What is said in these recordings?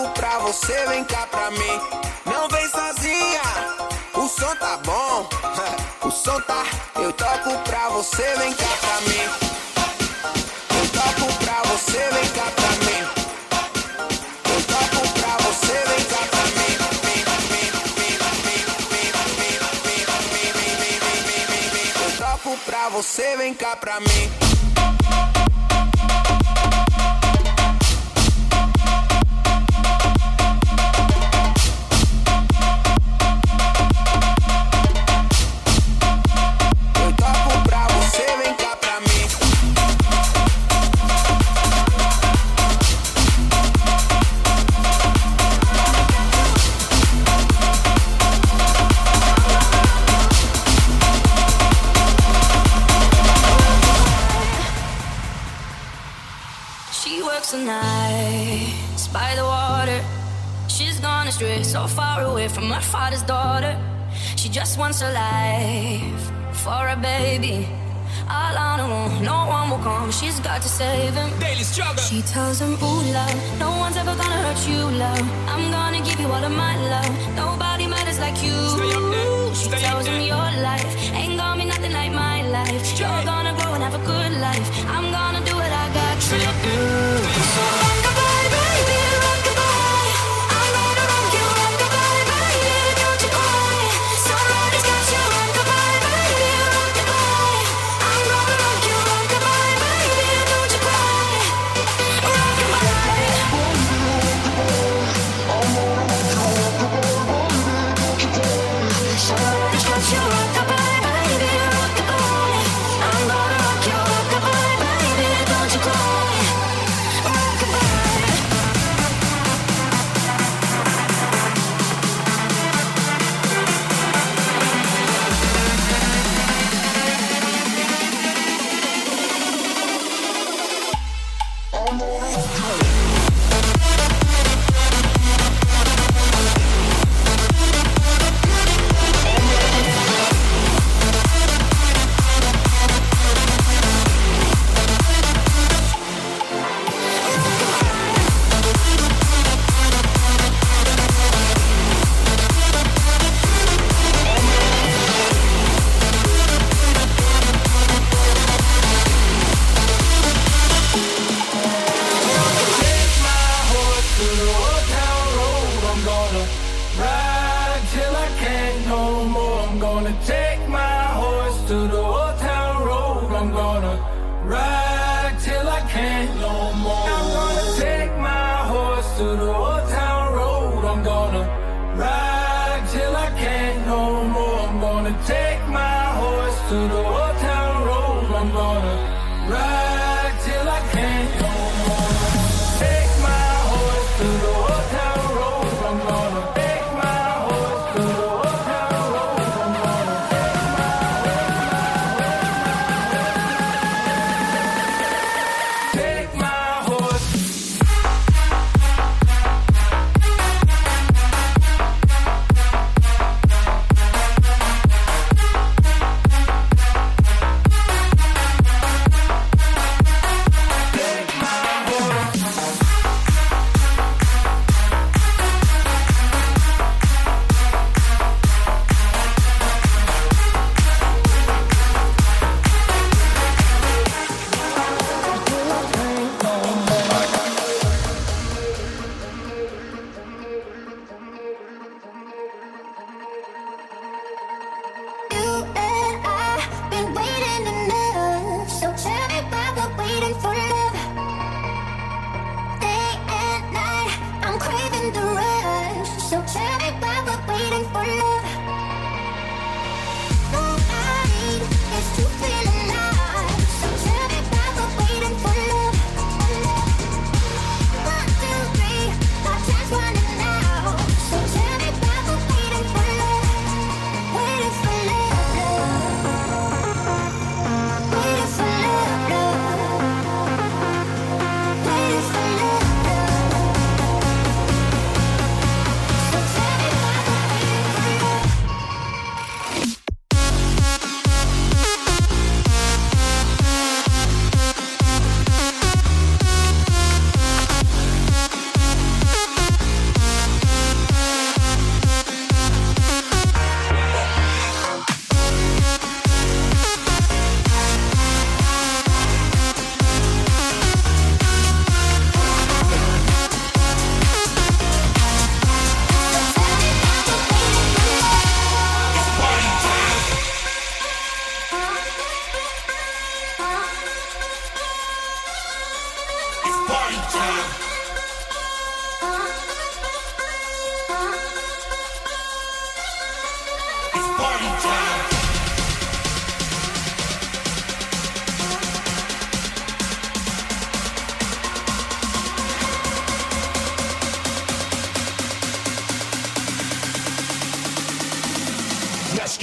toco pra você, vem cá pra mim. Não vem sozinha, o som tá bom, o som tá. Eu toco pra você, vem cá pra mim. Eu toco pra você, vem cá pra mim. Eu toco pra você, vem cá pra mim. Eu toco pra você, vem cá pra mim. works at night, by the water. She's gone astray, so far away from her father's daughter. She just wants a life for a baby. All on her own, no one will come. She's got to save him. Daily struggle. She tells him, Ooh, love, no one's ever gonna hurt you, love. I'm gonna give you all of my love. Nobody matters like you. She tells him, Your life ain't gonna be nothing like my life. You're gonna grow and have a good life. I'm gonna do what I got to do.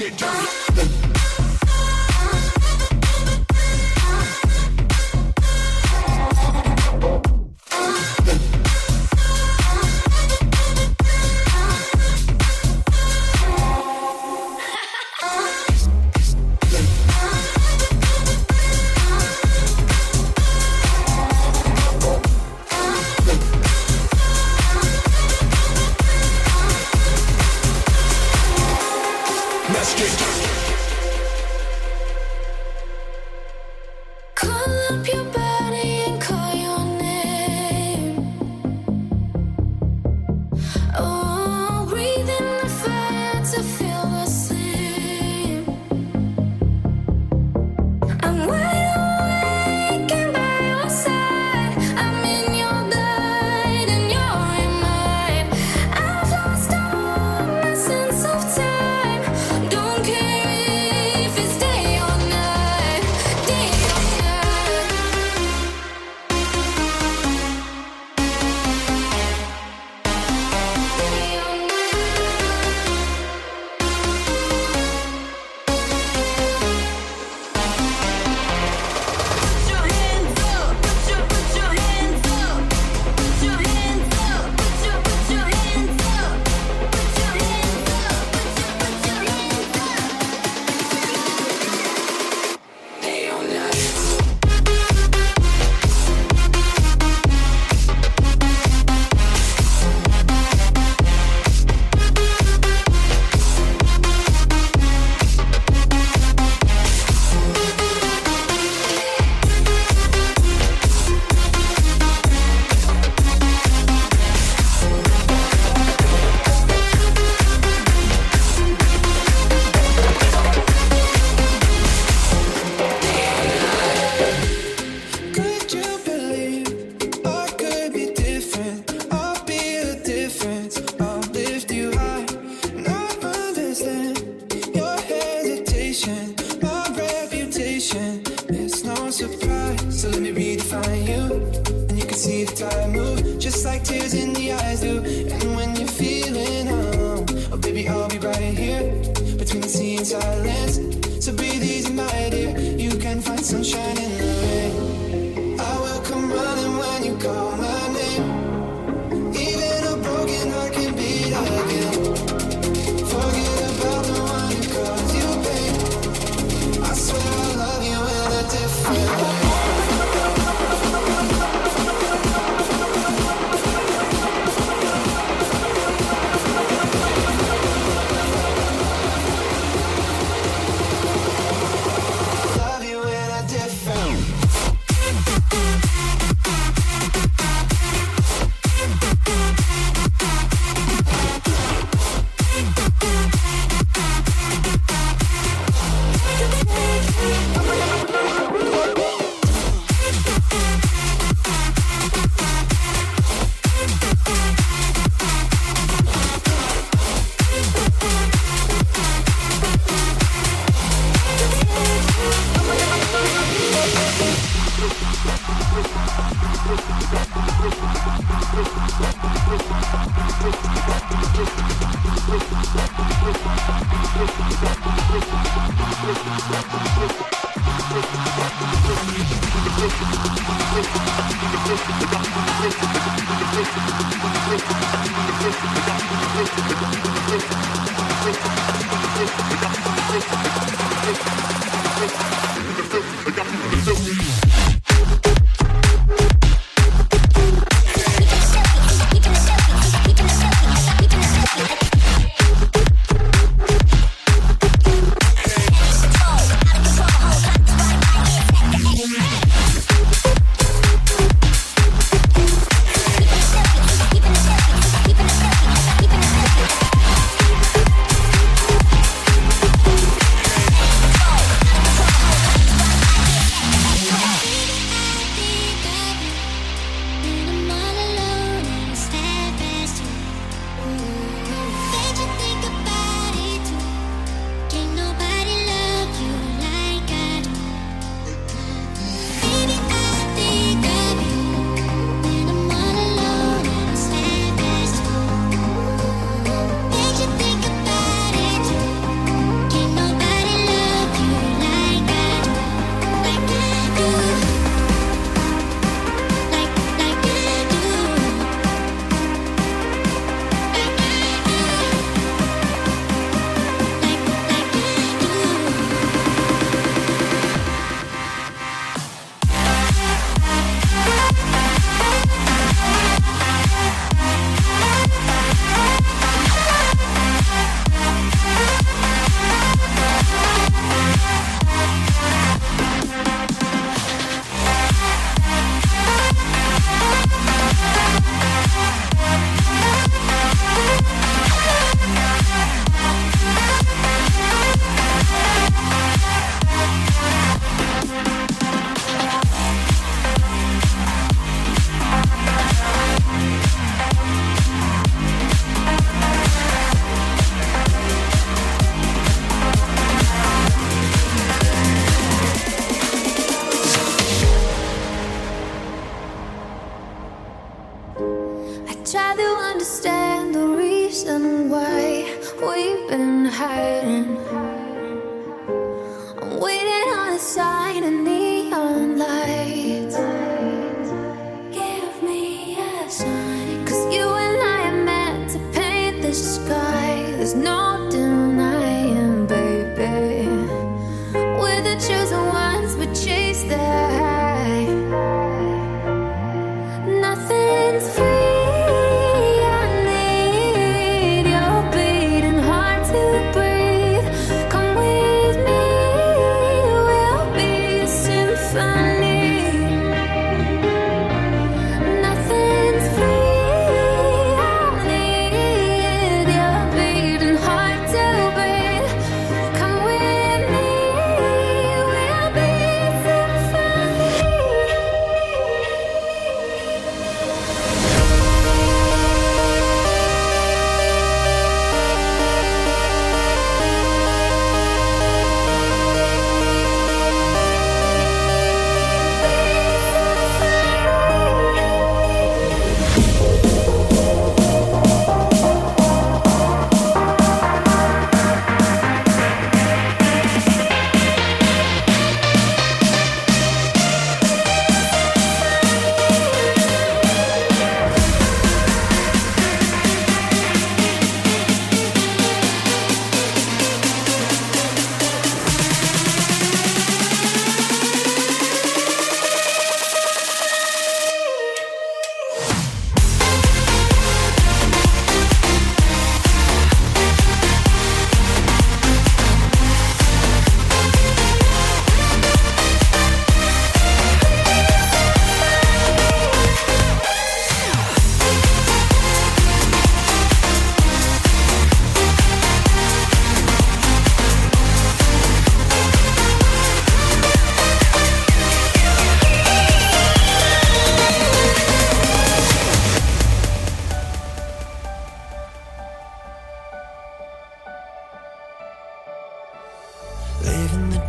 get dirty. Control.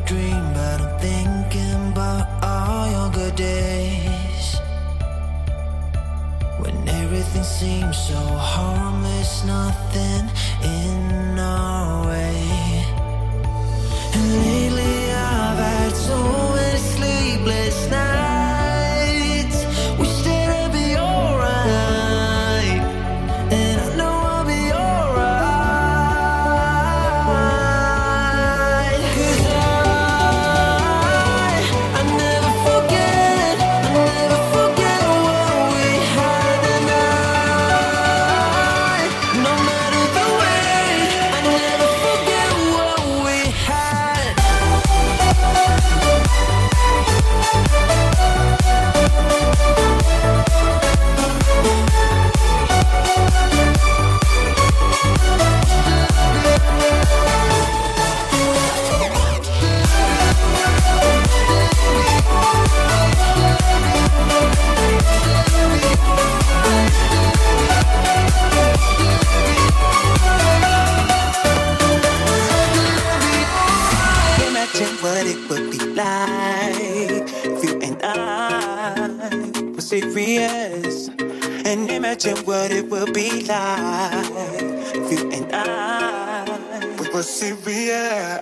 dream, but I'm thinking about all your good days. When everything seems so harmless, nothing in our way. And lately I've had so many sleepless nights. serious and imagine what it would be like. You and I, we were serious.